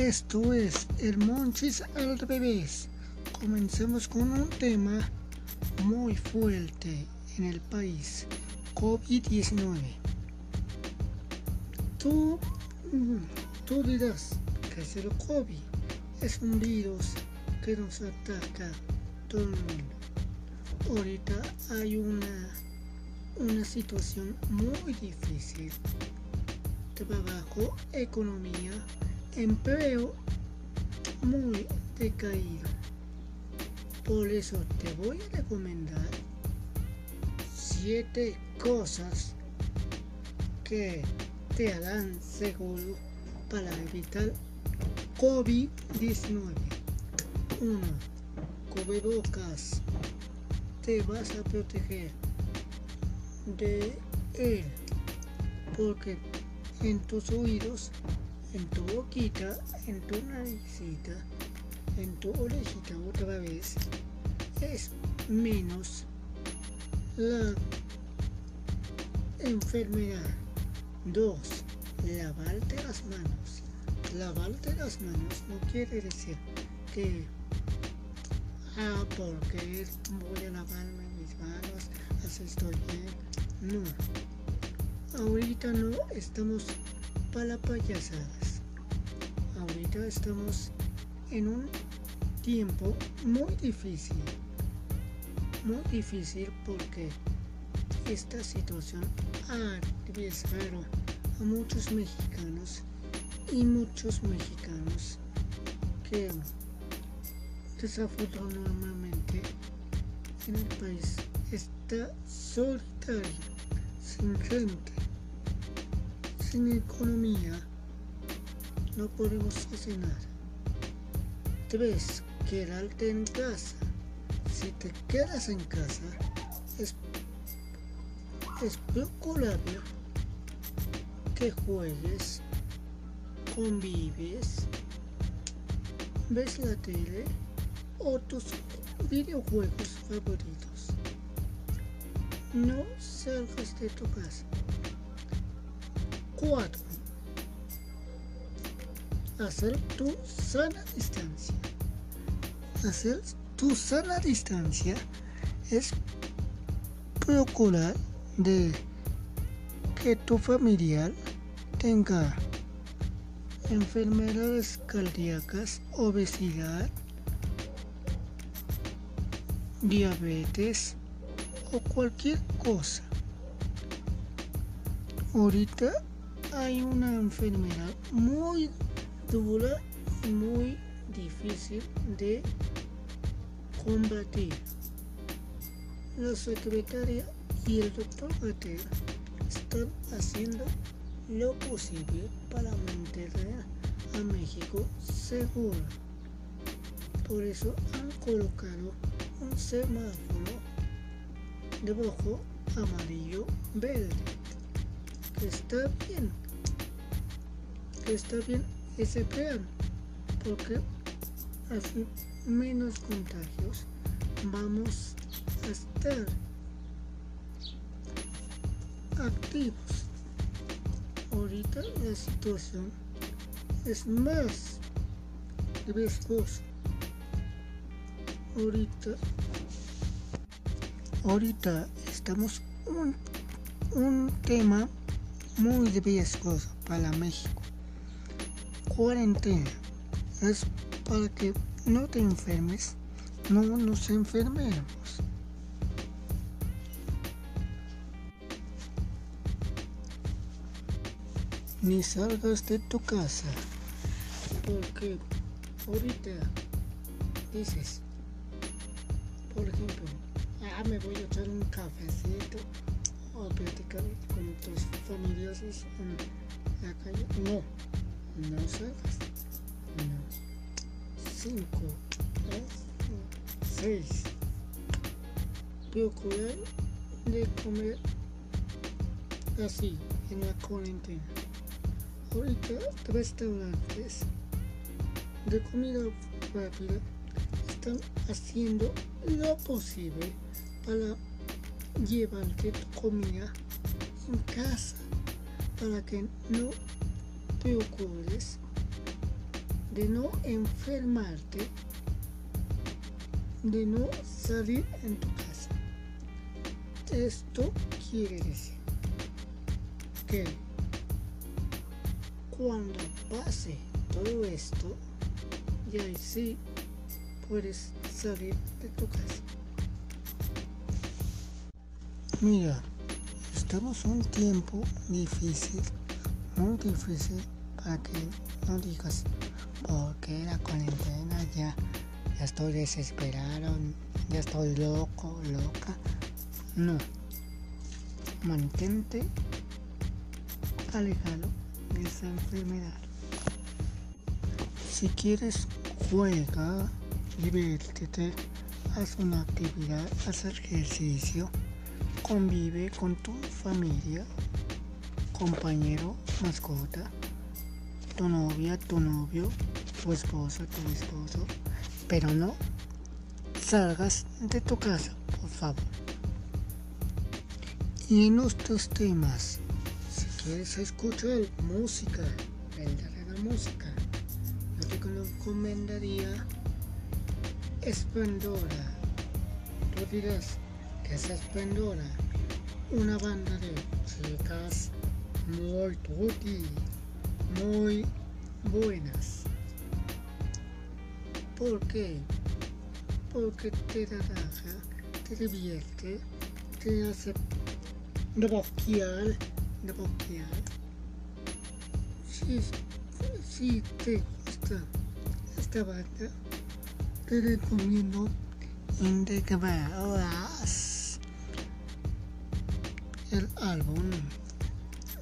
Esto es el Monchis al revés. Comencemos con un tema muy fuerte en el país, COVID-19. Tú, tú dirás que es el COVID, es un virus que nos ataca todo el mundo. Ahorita hay una, una situación muy difícil. Trabajo, economía, empleo muy decaído. Por eso te voy a recomendar siete cosas que te harán seguro para evitar COVID-19. 1. Cubrebocas. Te vas a proteger de él porque en tus oídos en tu boquita, en tu naricita, en tu orejita otra vez, es menos la enfermedad. Dos, lavarte las manos. Lavarte las manos no quiere decir que, ah, porque voy a lavarme mis manos, así estoy bien. No, ahorita no estamos para payasadas. Ahorita estamos en un tiempo muy difícil. Muy difícil porque esta situación ha arriesgado a muchos mexicanos y muchos mexicanos que desafortunadamente en el país está solitario, sin gente sin economía no podemos nada. 3. Quedarte en casa. Si te quedas en casa, es, es procurable que juegues, convives, ves la tele o tus videojuegos favoritos. No salgas de tu casa. 4. Hacer tu sana distancia. Hacer tu sana distancia es procurar de que tu familiar tenga enfermedades cardíacas, obesidad, diabetes o cualquier cosa. Ahorita hay una enfermedad muy dura y muy difícil de combatir. La secretaria y el doctor Gater están haciendo lo posible para mantener a México seguro. Por eso han colocado un semáforo de rojo, amarillo, verde está bien, está bien ese plan, porque así menos contagios vamos a estar activos. Ahorita la situación es más riesgosa. Ahorita, ahorita estamos un, un tema muy riesgoso para México. Cuarentena es para que no te enfermes, no nos enfermemos. Ni salgas de tu casa, porque ahorita dices, por ejemplo, ah, me voy a echar un cafecito o platicar con tus familiares en la calle. No, no salgas. No. Cinco, seis. Procurar de comer así en la cuarentena. Ahorita restaurantes de comida rápida están haciendo lo posible para llevarte tu comida en casa para que no te ocurres de no enfermarte, de no salir en tu casa. Esto quiere decir que cuando pase todo esto, ya sí puedes salir de tu casa. Mira, estamos un tiempo difícil, muy difícil para que no digas porque la cuarentena ya, ya estoy desesperado, ya estoy loco, loca. No, mantente alejado de esa enfermedad. Si quieres, juega, diviértete, haz una actividad, haz ejercicio, convive con tu familia, compañero, mascota, tu novia, tu novio, tu esposa, tu esposo, pero no salgas de tu casa, por favor. Y en estos temas, si quieres escuchar música, verdadera música, yo te recomendaría Esplendora. Tú dirás que es Esplendora, una banda de chicas muy tutti, muy buenas. ¿Por qué? Porque te relaja, te divierte, te hace bloquear, bloquear. Si, si te gusta esta banda, te recomiendo Integradas el álbum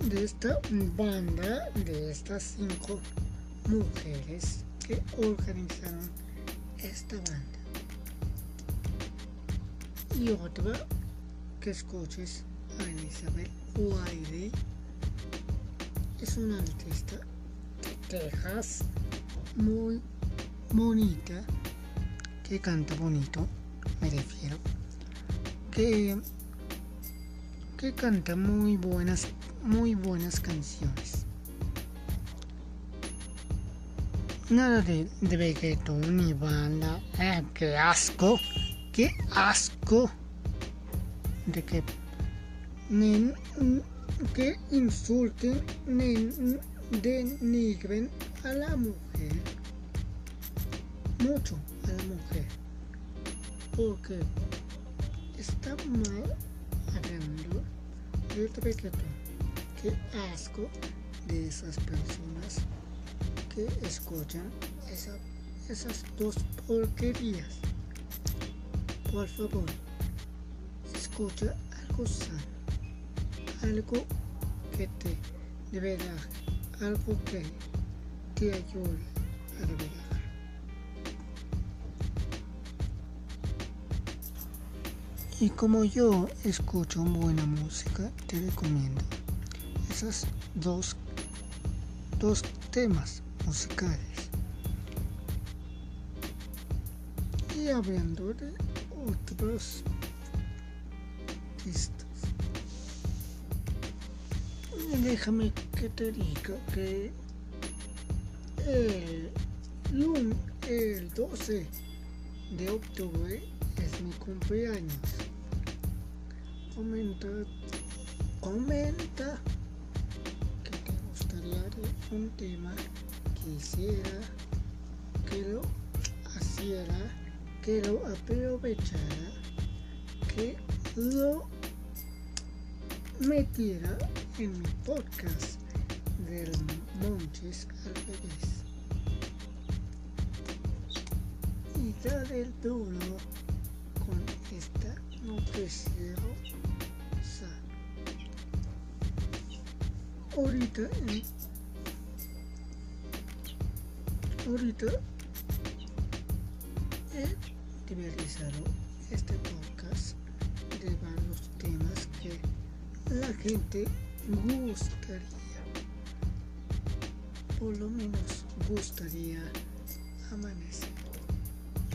de esta banda, de estas cinco mujeres que organizaron esta banda. Y otra que escuches Elizabeth Wiley es una artista de Texas muy bonita que canta bonito me refiero que que canta muy buenas muy buenas canciones. Nada de, de reggaetón ni banda. Eh, qué asco qué asco. De que que insulten ni denigren a la mujer. Mucho a la mujer. Porque está mal hablando de reggaetón qué asco de esas personas que escuchan esa, esas dos porquerías por favor escucha algo sano algo que te de algo que te ayude a de verdad. Y como yo escucho buena música, te recomiendo esos dos, dos temas musicales. Y hablando de otros artistas déjame que te diga que el, el 12 de octubre es mi cumpleaños. Comenta, comenta que te gustaría un tema que hiciera, que lo hiciera, que lo aprovechara, que lo metiera en mi podcast del Monches al. Y dar el duro con esta nutrición Ahorita, eh, ahorita he realizado este podcast de varios temas que la gente gustaría, por lo menos gustaría amanecer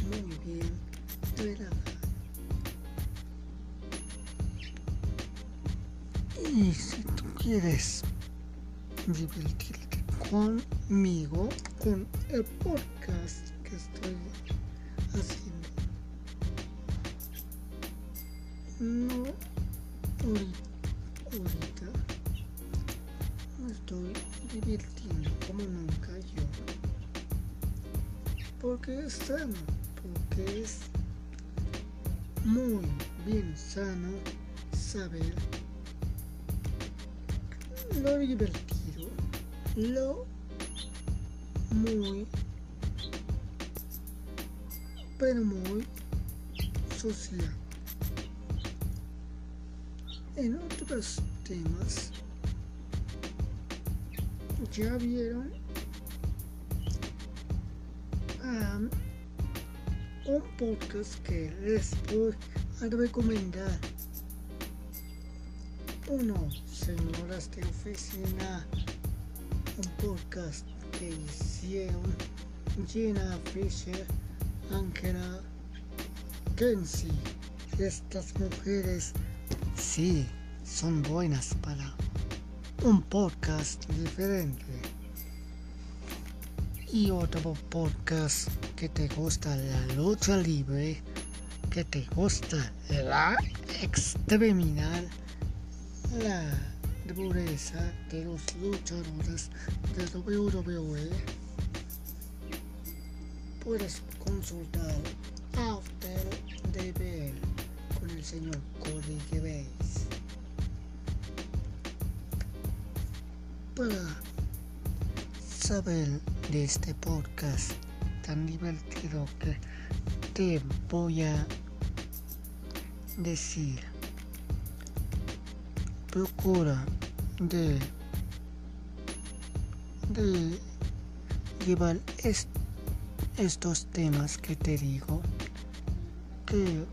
muy bien relajado. Y si tú quieres divertirte conmigo con el podcast que estoy haciendo. No ahorita me estoy divirtiendo como nunca yo. Porque es sano, porque es muy bien sano saber lo divertido, lo muy, pero muy social. En otros temas, ya vieron um, un podcast que les voy a recomendar. Uno, señoras de oficina, un podcast que hicieron Gina Fisher, Angela Kenzie. Estas mujeres sí son buenas para un podcast diferente. Y otro podcast que te gusta la lucha libre, que te gusta la extreminal, la dureza de los luchadores de WWE, puedes consultar After Bell con el señor Cody Gervais. Para saber de este podcast tan divertido que te voy a decir procura de, de llevar estos temas que te digo que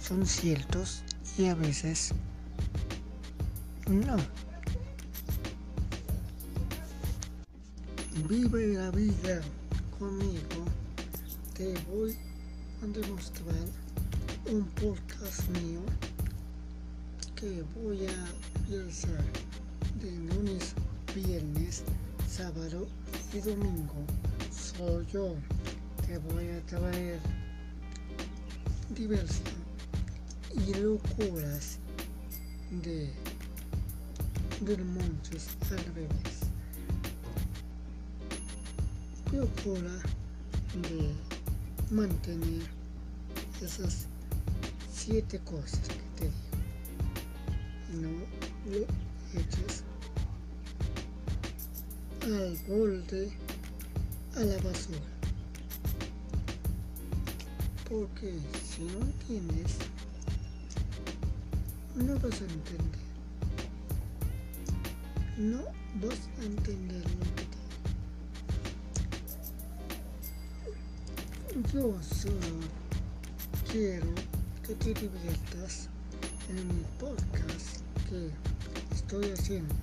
son ciertos y a veces no. Vive la vida conmigo. Te voy a demostrar un podcast mío que voy a realizar de lunes, viernes, sábado y domingo. Soy yo. Te voy a traer diversión y locuras de del montes al revés. Procura de mantener esas siete cosas que no lo eches al borde a la basura. Porque si no entiendes, no vas a entender. No vas a entender lo Yo solo quiero que te diviertas en mi podcast que estoy haciendo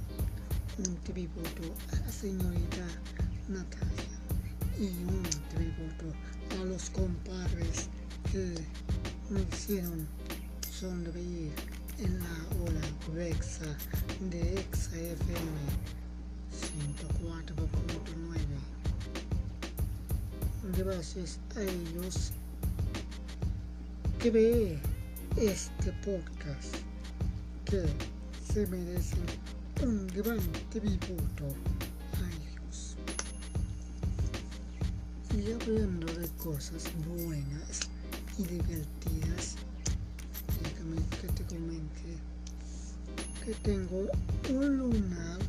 un tributo a la señorita Natalia y un tributo a los compadres que me hicieron sonreír en la hora Rexa de Exa FM 104.9 gracias a ellos ve este podcast que se merecen un gran tributo a ellos. Y hablando de cosas buenas y divertidas, déjame que te comente que tengo un lunar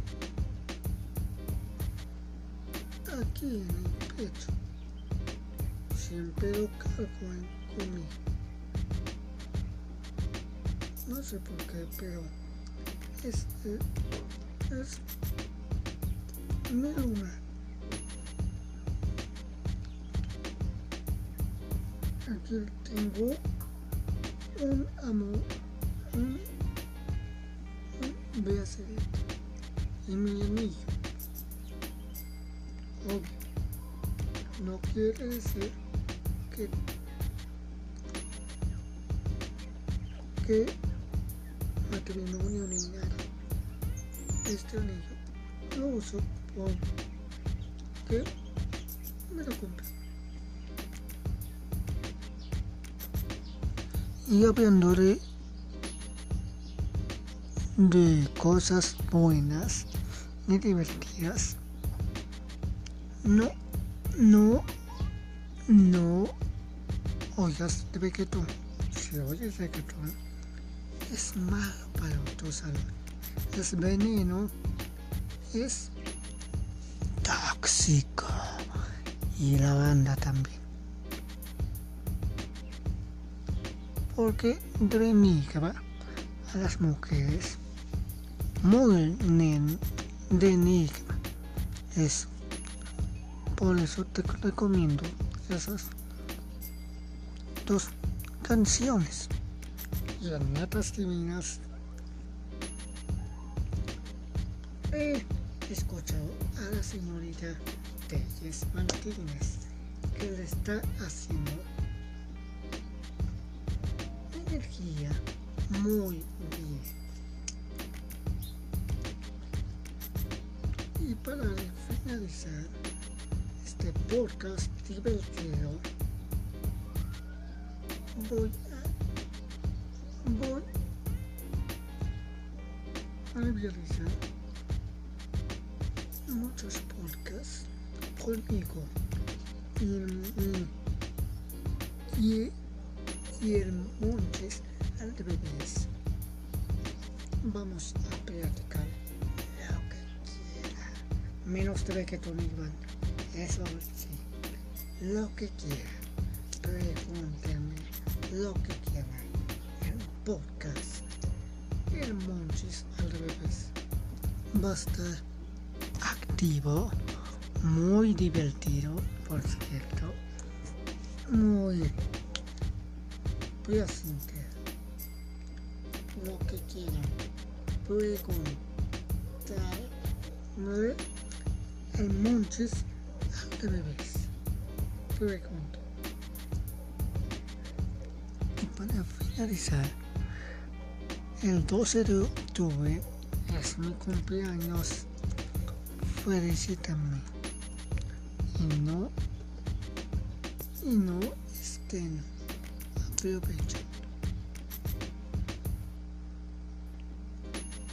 aquí en el pecho. Siempre lo cargo en, conmigo. No sé por qué, pero este es mi luna. Aquí tengo un amor, un, un bracelete y mi anillo. Obvio, no quiere decir que que matrimonio ni nada. Este anillo lo uso por que me lo compré. Y hablando de, de cosas buenas y divertidas, no, no, no oigas de reggaetón. Si oyes reggaetón, es malo para tu salud. Es veneno, es tóxico. Y la banda también. Porque denigra a las mujeres. Muy denigra eso. Por eso te recomiendo esas dos canciones. Llamadas divinas. He escuchado a la señorita Telles. Martínez que le está haciendo energía muy bien. Y para finalizar este podcast divertido, voy a, voy a realizar muchos podcasts conmigo y, y, y el Montes al revés. Vamos a platicar lo que quiera. Menos de que tú Iván. Eso sí. Lo que quiera. Pregúntame lo que quiera. El podcast. El Monchis al revés. Va a estar activo. Muy divertido, por cierto. Muy placentero. Lo que quieran. Preguntar. El Monchis al revés. Pregunto. Y para finalizar, el 12 de octubre es mi cumpleaños. Felicítame. Y no, y no estén aprovechando.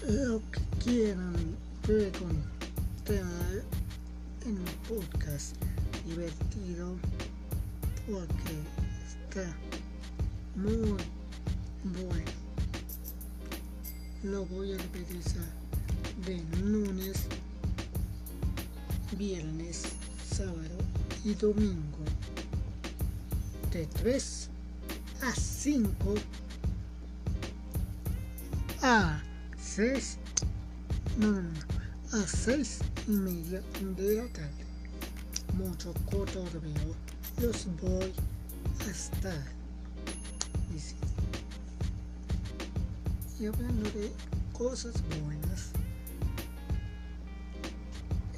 Lo que quieran preguntar en un podcast divertido porque está muy bueno. Lo voy a repetir de lunes, viernes, sábado y domingo. De 3 a 5 a 6 no, no, no, a 6 y media de la tarde. Mucho cotorreo los voy a estar diciendo. Y hablando de cosas buenas,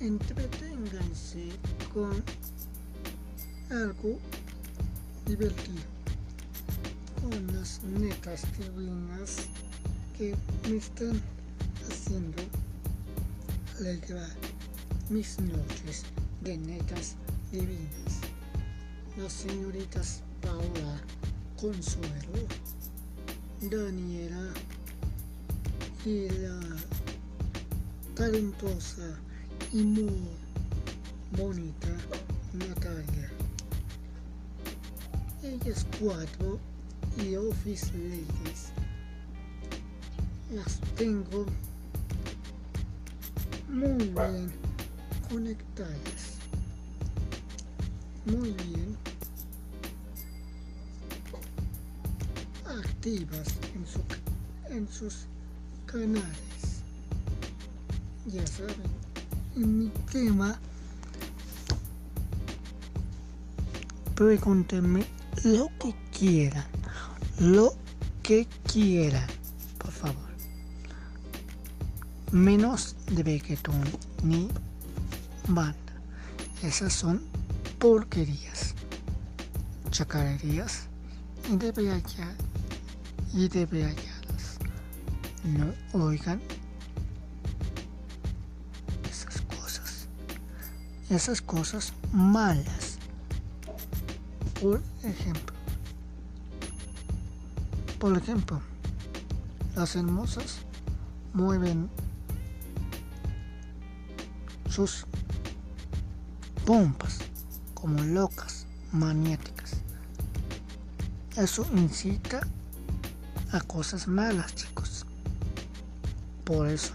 entreténganse con algo divertido, con las netas divinas que me están haciendo alegrar mis noches de netas divinas. Las señoritas Paola, Consuelo, Daniela y la talentosa y muy bonita Natalia. Ellas cuatro y Office Ladies las tengo muy bien conectadas. Muy bien activas en, su, en sus canales. Ya saben, en mi tema, pregúntenme lo que quieran, lo que quieran, por favor. Menos de reggaetón ni banda. Esas son porquerías, chacarerías y de y de. No oigan esas cosas. malas. Por ejemplo, por ejemplo, las hermosas mueven sus pompas como locas, maniáticas. Eso incita a cosas malas, chicos. Por eso,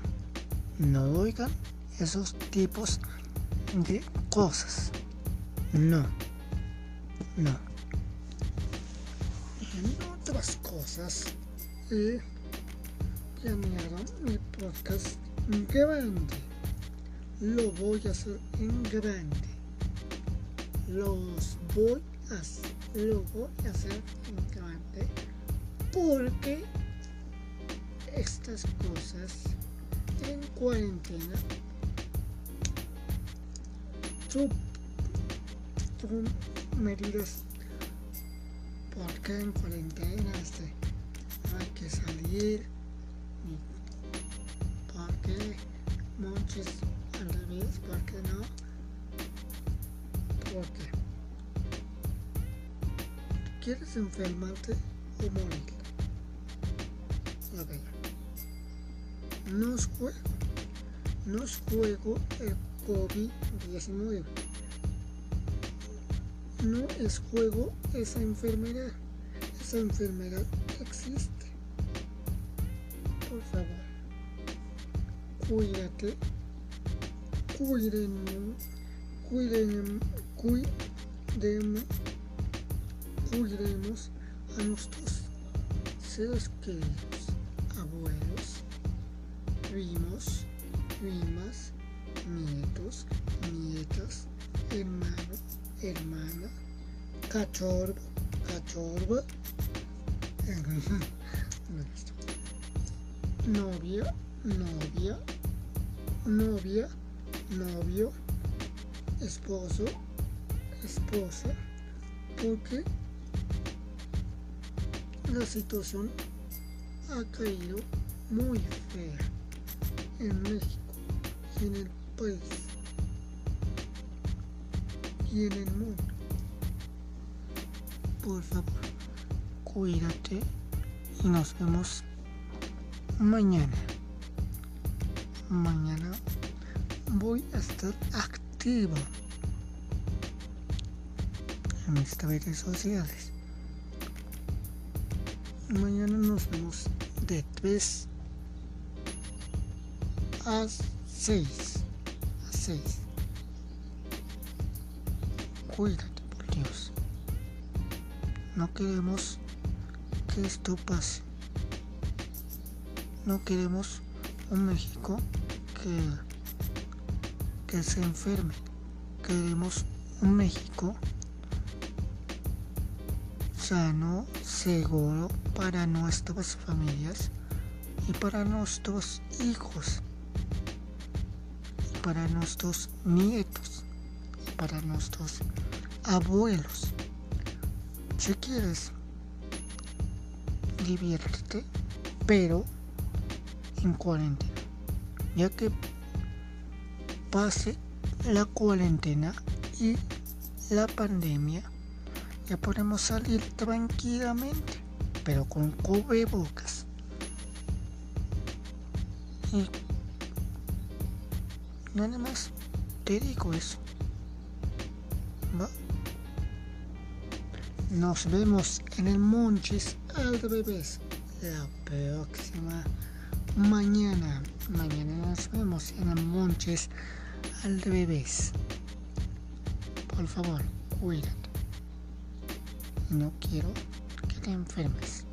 no oigan esos tipos de cosas. No, no. En otras cosas, he planeado mi podcast grande. Lo voy a hacer en grande. Los voy a hacer, lo voy a hacer en grande porque estas cosas en cuarentena son, medidas porque en cuarentena este, hay que salir porque muchos al revés porque no porque quieres enfermarte o morir no es juego, no es juego COVID-19. No es juego esa enfermedad. Esa enfermedad existe. Por favor, cuídate, cuiden, cuiden, cuiden, cuidemos a nuestros seres queridos, abuelos, primos, primas, nietos, nietas, hermano, hermana, cachorro, cachorro, novia, novia, novia, novio, esposo, esposa, porque la situación ha caído muy fea en México y en el país y en el mundo. Por favor, cuídate y nos vemos mañana. Mañana voy a estar activo en mis redes sociales. Mañana nos vemos de 3 a 6. A 6. Cuídate, por Dios. No queremos que esto pase. No queremos un México que, que se enferme. Queremos un México sano, seguro para nuestras familias y para nuestros hijos, para nuestros nietos, y para nuestros abuelos. Si quieres, diviértete, pero en cuarentena, ya que pase la cuarentena y la pandemia ya podemos salir tranquilamente, pero con cubrebocas. Y nada más te digo eso. Nos vemos en el Monches al revés la próxima mañana. Mañana nos vemos en el Monches al revés. Por favor, cuídate no quiero que te enfermes.